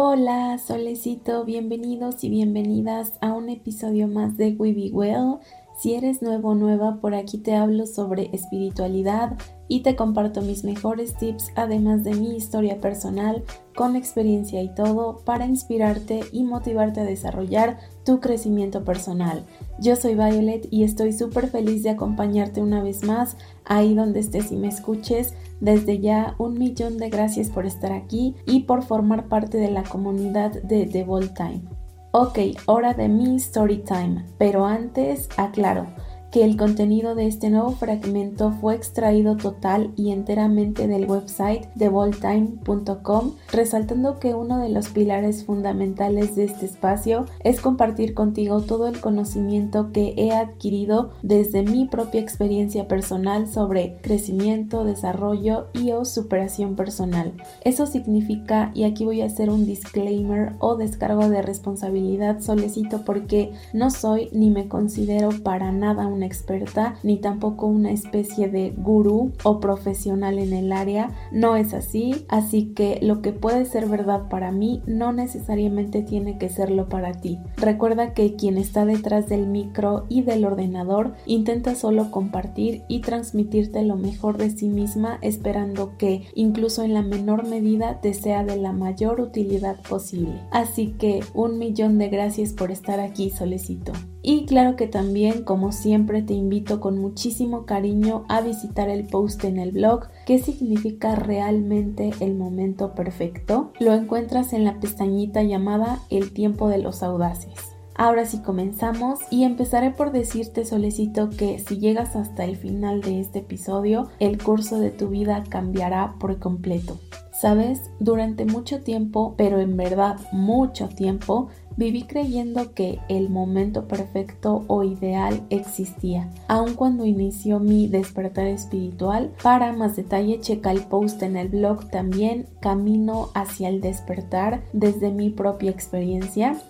Hola, solecito, bienvenidos y bienvenidas a un episodio más de We Be Well. Si eres nuevo o nueva, por aquí te hablo sobre espiritualidad y te comparto mis mejores tips, además de mi historia personal, con experiencia y todo, para inspirarte y motivarte a desarrollar tu crecimiento personal. Yo soy Violet y estoy súper feliz de acompañarte una vez más ahí donde estés y me escuches. Desde ya un millón de gracias por estar aquí y por formar parte de la comunidad de The Bold Time. Ok, hora de mi story time, pero antes aclaro que el contenido de este nuevo fragmento fue extraído total y enteramente del website de voltime.com, resaltando que uno de los pilares fundamentales de este espacio es compartir contigo todo el conocimiento que he adquirido desde mi propia experiencia personal sobre crecimiento, desarrollo y o superación personal. Eso significa, y aquí voy a hacer un disclaimer o descargo de responsabilidad solicito porque no soy ni me considero para nada un experta ni tampoco una especie de gurú o profesional en el área. No es así, así que lo que puede ser verdad para mí no necesariamente tiene que serlo para ti. Recuerda que quien está detrás del micro y del ordenador intenta solo compartir y transmitirte lo mejor de sí misma esperando que incluso en la menor medida te sea de la mayor utilidad posible. Así que un millón de gracias por estar aquí, solicito. Y claro que también, como siempre, te invito con muchísimo cariño a visitar el post en el blog ¿Qué significa realmente el momento perfecto? Lo encuentras en la pestañita llamada El tiempo de los audaces. Ahora sí comenzamos y empezaré por decirte solicito que si llegas hasta el final de este episodio, el curso de tu vida cambiará por completo. Sabes, durante mucho tiempo, pero en verdad mucho tiempo, Viví creyendo que el momento perfecto o ideal existía, aun cuando inició mi despertar espiritual. Para más detalle, checa el post en el blog también, Camino hacia el despertar desde mi propia experiencia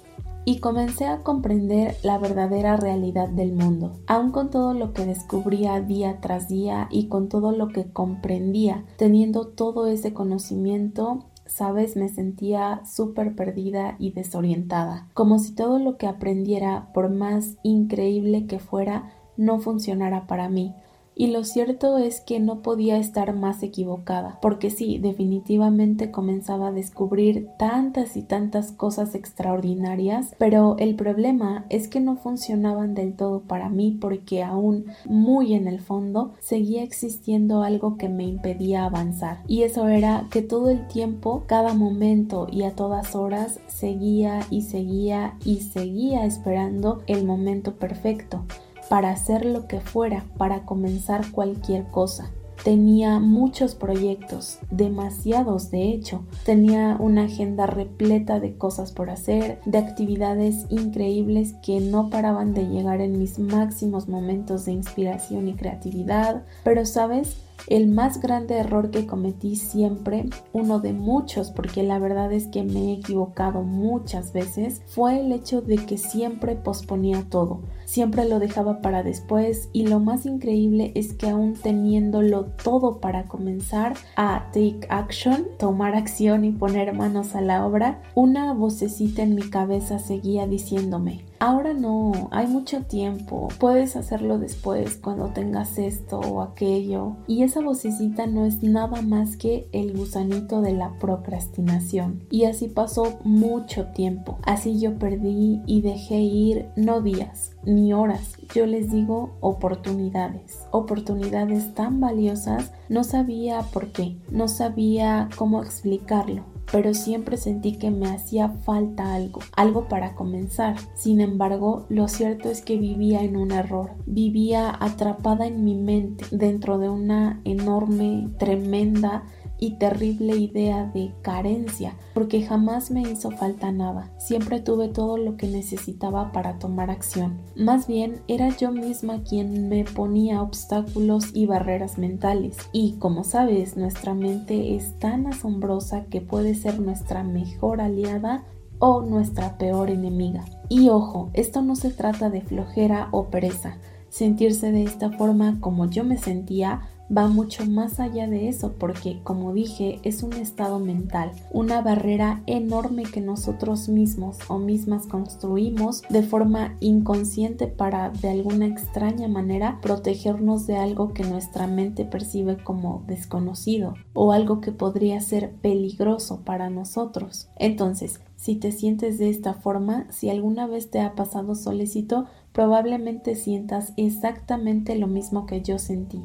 y comencé a comprender la verdadera realidad del mundo. Aun con todo lo que descubría día tras día y con todo lo que comprendía, teniendo todo ese conocimiento, sabes, me sentía súper perdida y desorientada, como si todo lo que aprendiera, por más increíble que fuera, no funcionara para mí, y lo cierto es que no podía estar más equivocada, porque sí, definitivamente comenzaba a descubrir tantas y tantas cosas extraordinarias, pero el problema es que no funcionaban del todo para mí porque aún muy en el fondo seguía existiendo algo que me impedía avanzar, y eso era que todo el tiempo, cada momento y a todas horas seguía y seguía y seguía esperando el momento perfecto para hacer lo que fuera, para comenzar cualquier cosa. Tenía muchos proyectos, demasiados de hecho. Tenía una agenda repleta de cosas por hacer, de actividades increíbles que no paraban de llegar en mis máximos momentos de inspiración y creatividad. Pero sabes, el más grande error que cometí siempre, uno de muchos, porque la verdad es que me he equivocado muchas veces, fue el hecho de que siempre posponía todo, siempre lo dejaba para después y lo más increíble es que aún teniéndolo todo para comenzar a take action, tomar acción y poner manos a la obra, una vocecita en mi cabeza seguía diciéndome, Ahora no, hay mucho tiempo, puedes hacerlo después cuando tengas esto o aquello. Y esa vocecita no es nada más que el gusanito de la procrastinación. Y así pasó mucho tiempo. Así yo perdí y dejé ir no días ni horas, yo les digo oportunidades, oportunidades tan valiosas, no sabía por qué, no sabía cómo explicarlo, pero siempre sentí que me hacía falta algo, algo para comenzar. Sin embargo, lo cierto es que vivía en un error, vivía atrapada en mi mente dentro de una enorme, tremenda y terrible idea de carencia, porque jamás me hizo falta nada, siempre tuve todo lo que necesitaba para tomar acción. Más bien era yo misma quien me ponía obstáculos y barreras mentales, y como sabes, nuestra mente es tan asombrosa que puede ser nuestra mejor aliada o nuestra peor enemiga. Y ojo, esto no se trata de flojera o pereza. Sentirse de esta forma como yo me sentía va mucho más allá de eso porque, como dije, es un estado mental, una barrera enorme que nosotros mismos o mismas construimos de forma inconsciente para de alguna extraña manera protegernos de algo que nuestra mente percibe como desconocido o algo que podría ser peligroso para nosotros. Entonces, si te sientes de esta forma, si alguna vez te ha pasado solecito, probablemente sientas exactamente lo mismo que yo sentí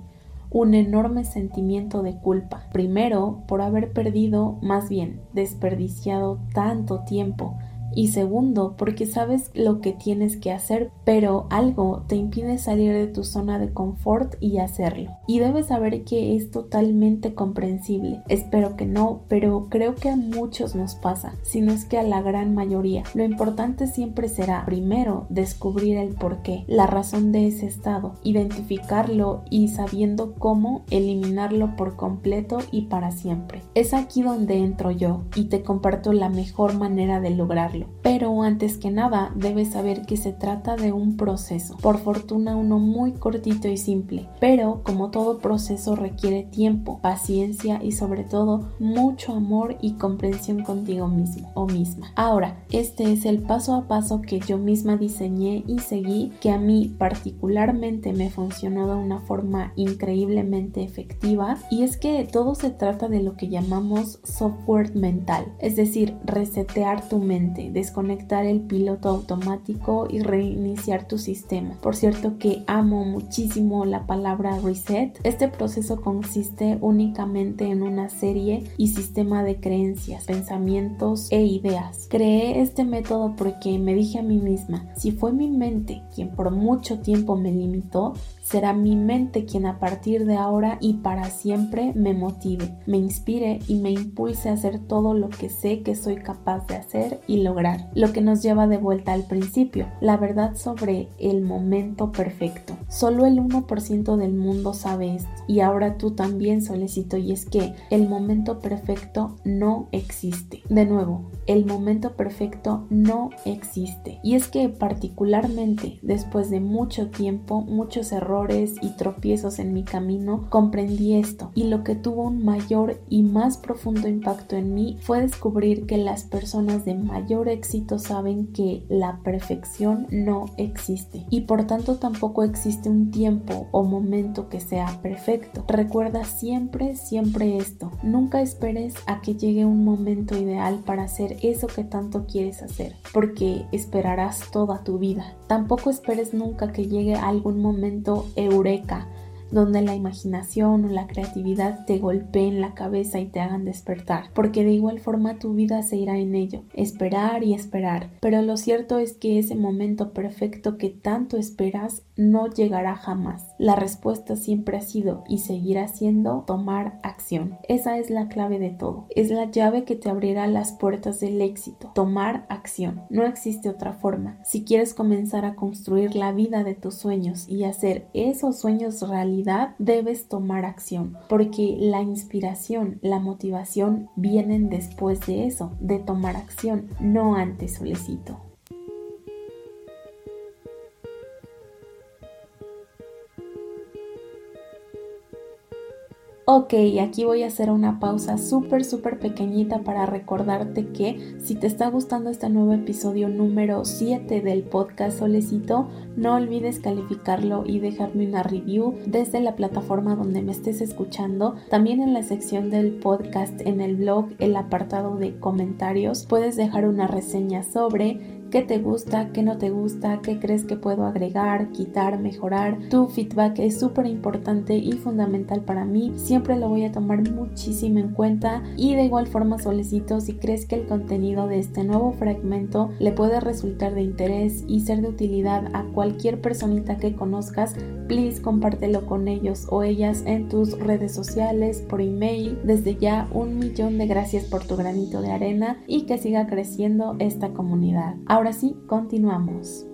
un enorme sentimiento de culpa. Primero, por haber perdido, más bien, desperdiciado tanto tiempo y segundo, porque sabes lo que tienes que hacer, pero algo te impide salir de tu zona de confort y hacerlo. Y debes saber que es totalmente comprensible. Espero que no, pero creo que a muchos nos pasa, si no es que a la gran mayoría. Lo importante siempre será, primero, descubrir el porqué, la razón de ese estado, identificarlo y sabiendo cómo eliminarlo por completo y para siempre. Es aquí donde entro yo y te comparto la mejor manera de lograrlo. Pero antes que nada, debes saber que se trata de un proceso. Por fortuna uno muy cortito y simple. Pero como todo proceso requiere tiempo, paciencia y sobre todo mucho amor y comprensión contigo mismo o misma. Ahora, este es el paso a paso que yo misma diseñé y seguí que a mí particularmente me funcionó de una forma increíblemente efectiva y es que todo se trata de lo que llamamos software mental, es decir, resetear tu mente, desconectar el piloto automático y reiniciar tu sistema. Por cierto que amo muchísimo la palabra reset. Este proceso consiste únicamente en una serie y sistema de creencias, pensamientos e ideas. Creé este método porque me dije a mí misma, si fue mi mente quien por mucho tiempo me limitó, Será mi mente quien a partir de ahora y para siempre me motive, me inspire y me impulse a hacer todo lo que sé que soy capaz de hacer y lograr. Lo que nos lleva de vuelta al principio, la verdad sobre el momento perfecto. Solo el 1% del mundo sabe esto y ahora tú también solicito y es que el momento perfecto no existe. De nuevo, el momento perfecto no existe. Y es que particularmente después de mucho tiempo, muchos errores, y tropiezos en mi camino, comprendí esto y lo que tuvo un mayor y más profundo impacto en mí fue descubrir que las personas de mayor éxito saben que la perfección no existe y por tanto tampoco existe un tiempo o momento que sea perfecto. Recuerda siempre, siempre esto. Nunca esperes a que llegue un momento ideal para hacer eso que tanto quieres hacer, porque esperarás toda tu vida. Tampoco esperes nunca que llegue algún momento eureka donde la imaginación o la creatividad te golpeen la cabeza y te hagan despertar, porque de igual forma tu vida se irá en ello, esperar y esperar, pero lo cierto es que ese momento perfecto que tanto esperas no llegará jamás. La respuesta siempre ha sido y seguirá siendo tomar acción. Esa es la clave de todo, es la llave que te abrirá las puertas del éxito, tomar acción. No existe otra forma. Si quieres comenzar a construir la vida de tus sueños y hacer esos sueños realidad, debes tomar acción, porque la inspiración, la motivación vienen después de eso, de tomar acción, no antes solicito. Ok, aquí voy a hacer una pausa súper, súper pequeñita para recordarte que si te está gustando este nuevo episodio número 7 del podcast Solecito, no olvides calificarlo y dejarme una review desde la plataforma donde me estés escuchando. También en la sección del podcast en el blog, el apartado de comentarios, puedes dejar una reseña sobre qué te gusta, qué no te gusta, qué crees que puedo agregar, quitar, mejorar. Tu feedback es súper importante y fundamental para mí. Siempre lo voy a tomar muchísimo en cuenta y de igual forma solicito si crees que el contenido de este nuevo fragmento le puede resultar de interés y ser de utilidad a cualquier personita que conozcas, please compártelo con ellos o ellas en tus redes sociales, por email. Desde ya un millón de gracias por tu granito de arena y que siga creciendo esta comunidad. Ahora sí, continuamos.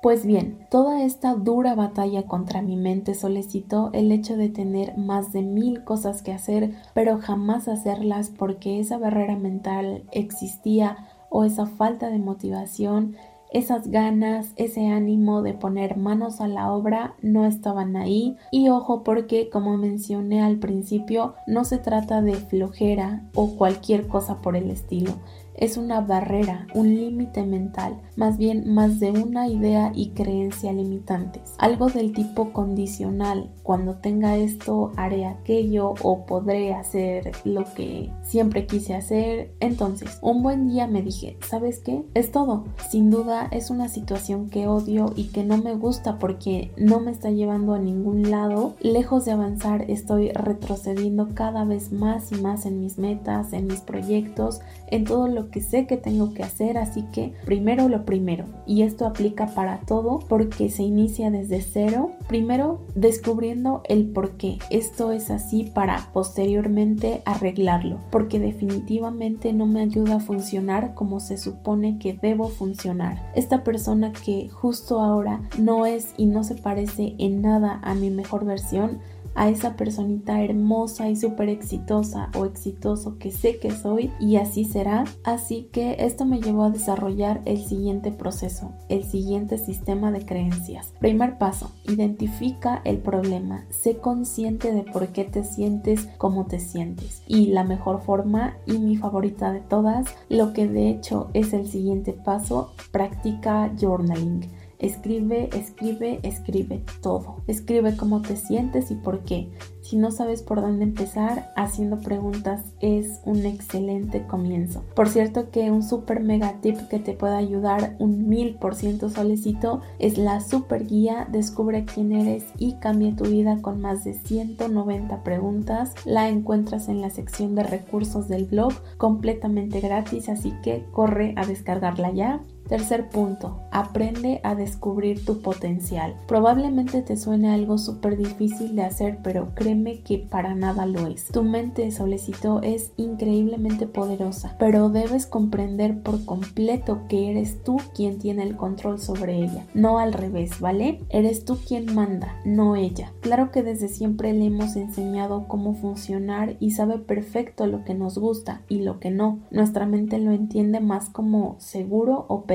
Pues bien, toda esta dura batalla contra mi mente solicitó el hecho de tener más de mil cosas que hacer, pero jamás hacerlas porque esa barrera mental existía o esa falta de motivación esas ganas, ese ánimo de poner manos a la obra no estaban ahí. Y ojo porque como mencioné al principio no se trata de flojera o cualquier cosa por el estilo es una barrera, un límite mental, más bien más de una idea y creencia limitantes. Algo del tipo condicional, cuando tenga esto haré aquello o podré hacer lo que siempre quise hacer. Entonces, un buen día me dije, ¿sabes qué? Es todo. Sin duda es una situación que odio y que no me gusta porque no me está llevando a ningún lado. Lejos de avanzar, estoy retrocediendo cada vez más y más en mis metas, en mis proyectos, en todo lo que sé que tengo que hacer, así que primero lo primero. Y esto aplica para todo porque se inicia desde cero. Primero descubriendo el por qué. Esto es así para posteriormente arreglarlo, porque definitivamente no me ayuda a funcionar como se supone que debo funcionar. Esta persona que justo ahora no es y no se parece en nada a mi mejor versión, a esa personita hermosa y súper exitosa o exitoso que sé que soy y así será. Así que esto me llevó a desarrollar el siguiente proceso, el siguiente sistema de creencias. Primer paso, identifica el problema, sé consciente de por qué te sientes como te sientes. Y la mejor forma y mi favorita de todas, lo que de hecho es el siguiente paso, practica journaling. Escribe, escribe, escribe todo. Escribe cómo te sientes y por qué. Si no sabes por dónde empezar, haciendo preguntas es un excelente comienzo. Por cierto que un super mega tip que te puede ayudar un mil por ciento solicito es la super guía Descubre quién eres y cambia tu vida con más de 190 preguntas. La encuentras en la sección de recursos del blog completamente gratis, así que corre a descargarla ya. Tercer punto, aprende a descubrir tu potencial. Probablemente te suene algo súper difícil de hacer, pero créeme que para nada lo es. Tu mente, solicitó, es increíblemente poderosa, pero debes comprender por completo que eres tú quien tiene el control sobre ella, no al revés, ¿vale? Eres tú quien manda, no ella. Claro que desde siempre le hemos enseñado cómo funcionar y sabe perfecto lo que nos gusta y lo que no. Nuestra mente lo entiende más como seguro o peligroso,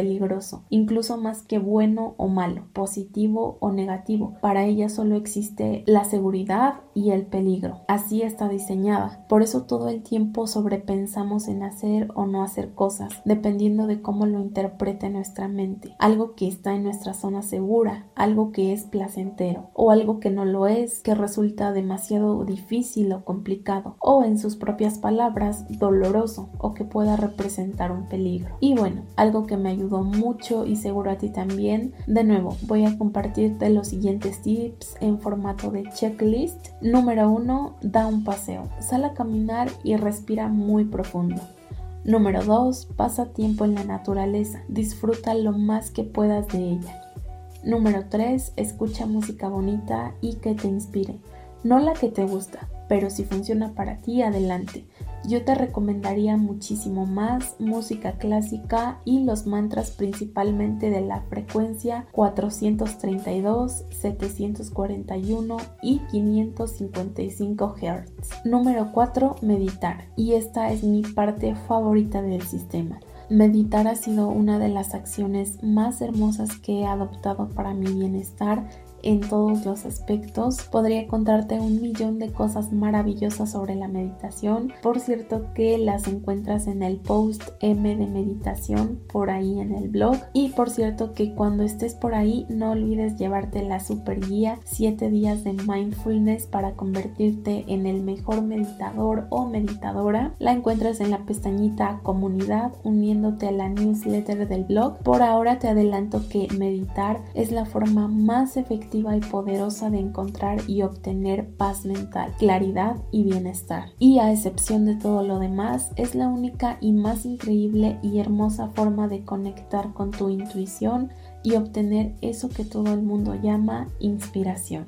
incluso más que bueno o malo, positivo o negativo. Para ella solo existe la seguridad y el peligro. Así está diseñada. Por eso todo el tiempo sobrepensamos en hacer o no hacer cosas, dependiendo de cómo lo interprete nuestra mente. Algo que está en nuestra zona segura, algo que es placentero o algo que no lo es, que resulta demasiado difícil o complicado o en sus propias palabras doloroso o que pueda representar un peligro. Y bueno, algo que me mucho y seguro a ti también. De nuevo, voy a compartirte los siguientes tips en formato de checklist. Número 1, da un paseo. Sal a caminar y respira muy profundo. Número 2, pasa tiempo en la naturaleza. Disfruta lo más que puedas de ella. Número 3, escucha música bonita y que te inspire. No la que te gusta, pero si funciona para ti, adelante. Yo te recomendaría muchísimo más música clásica y los mantras principalmente de la frecuencia 432, 741 y 555 Hz. Número 4. Meditar. Y esta es mi parte favorita del sistema. Meditar ha sido una de las acciones más hermosas que he adoptado para mi bienestar en todos los aspectos. Podría contarte un millón de cosas maravillosas sobre la meditación. Por cierto que las encuentras en el post M de meditación por ahí en el blog. Y por cierto que cuando estés por ahí no olvides llevarte la super guía 7 días de mindfulness para convertirte en el mejor meditador o meditadora. La encuentras en la pestañita comunidad uniéndote a la newsletter del blog. Por ahora te adelanto que meditar es la forma más efectiva y poderosa de encontrar y obtener paz mental, claridad y bienestar. Y a excepción de todo lo demás, es la única y más increíble y hermosa forma de conectar con tu intuición y obtener eso que todo el mundo llama inspiración.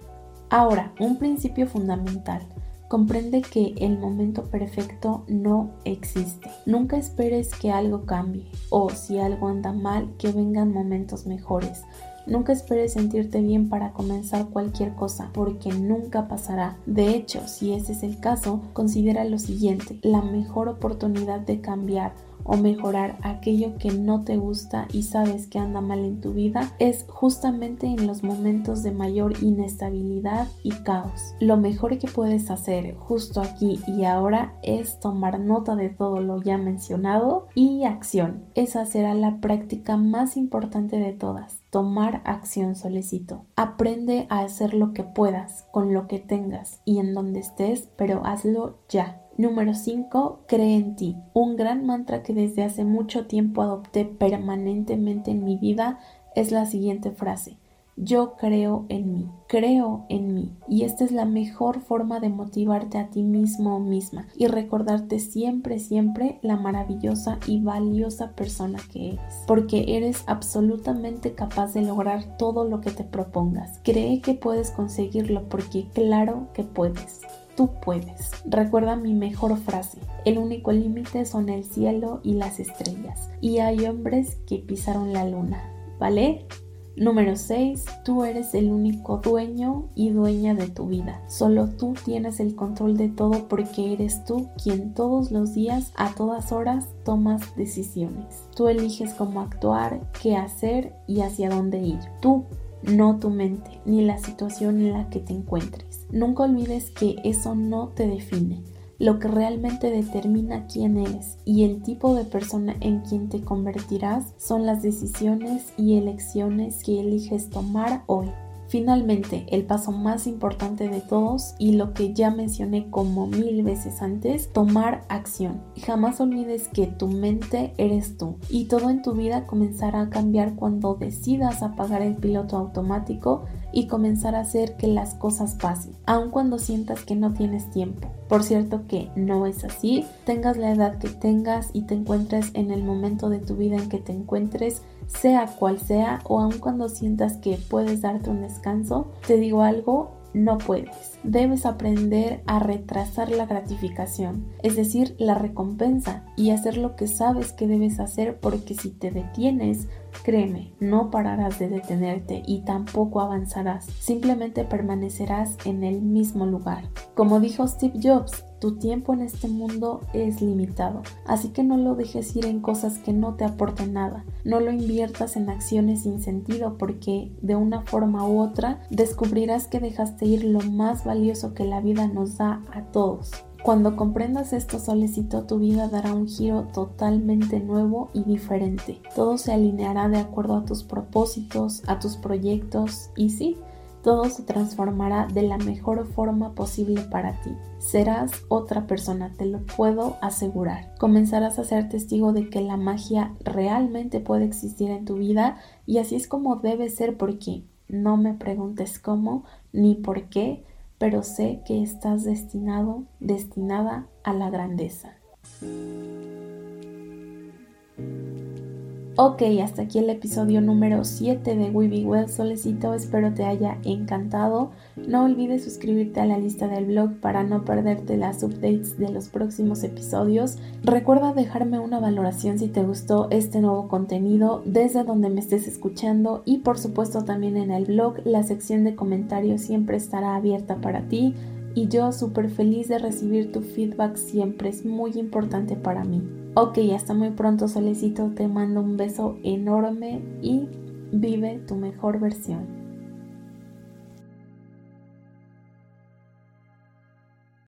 Ahora, un principio fundamental. Comprende que el momento perfecto no existe. Nunca esperes que algo cambie o si algo anda mal que vengan momentos mejores. Nunca esperes sentirte bien para comenzar cualquier cosa, porque nunca pasará. De hecho, si ese es el caso, considera lo siguiente, la mejor oportunidad de cambiar o mejorar aquello que no te gusta y sabes que anda mal en tu vida es justamente en los momentos de mayor inestabilidad y caos. Lo mejor que puedes hacer justo aquí y ahora es tomar nota de todo lo ya mencionado y acción. Esa será la práctica más importante de todas. Tomar acción solicito. Aprende a hacer lo que puedas, con lo que tengas y en donde estés, pero hazlo ya. Número 5. Cree en ti. Un gran mantra que desde hace mucho tiempo adopté permanentemente en mi vida es la siguiente frase. Yo creo en mí, creo en mí. Y esta es la mejor forma de motivarte a ti mismo o misma y recordarte siempre, siempre la maravillosa y valiosa persona que eres. Porque eres absolutamente capaz de lograr todo lo que te propongas. Cree que puedes conseguirlo porque claro que puedes tú puedes. Recuerda mi mejor frase, el único límite son el cielo y las estrellas, y hay hombres que pisaron la luna, ¿vale? Número 6. Tú eres el único dueño y dueña de tu vida. Solo tú tienes el control de todo porque eres tú quien todos los días, a todas horas, tomas decisiones. Tú eliges cómo actuar, qué hacer y hacia dónde ir. Tú, no tu mente, ni la situación en la que te encuentres. Nunca olvides que eso no te define. Lo que realmente determina quién eres y el tipo de persona en quien te convertirás son las decisiones y elecciones que eliges tomar hoy. Finalmente, el paso más importante de todos y lo que ya mencioné como mil veces antes, tomar acción. Jamás olvides que tu mente eres tú y todo en tu vida comenzará a cambiar cuando decidas apagar el piloto automático y comenzar a hacer que las cosas pasen, aun cuando sientas que no tienes tiempo. Por cierto que no es así, tengas la edad que tengas y te encuentres en el momento de tu vida en que te encuentres, sea cual sea, o aun cuando sientas que puedes darte un descanso, te digo algo, no puedes. Debes aprender a retrasar la gratificación, es decir, la recompensa, y hacer lo que sabes que debes hacer porque si te detienes, créeme, no pararás de detenerte y tampoco avanzarás, simplemente permanecerás en el mismo lugar. Como dijo Steve Jobs, tu tiempo en este mundo es limitado, así que no lo dejes ir en cosas que no te aporten nada. No lo inviertas en acciones sin sentido porque de una forma u otra descubrirás que dejaste ir lo más valioso que la vida nos da a todos. Cuando comprendas esto solecito, tu vida dará un giro totalmente nuevo y diferente. Todo se alineará de acuerdo a tus propósitos, a tus proyectos y sí, todo se transformará de la mejor forma posible para ti. Serás otra persona, te lo puedo asegurar. Comenzarás a ser testigo de que la magia realmente puede existir en tu vida y así es como debe ser porque no me preguntes cómo ni por qué, pero sé que estás destinado, destinada a la grandeza. Ok, hasta aquí el episodio número 7 de We Be Well Solicito. Espero te haya encantado. No olvides suscribirte a la lista del blog para no perderte las updates de los próximos episodios. Recuerda dejarme una valoración si te gustó este nuevo contenido desde donde me estés escuchando y por supuesto también en el blog. La sección de comentarios siempre estará abierta para ti y yo súper feliz de recibir tu feedback siempre. Es muy importante para mí. Ok, hasta muy pronto, Solecito. Te mando un beso enorme y vive tu mejor versión.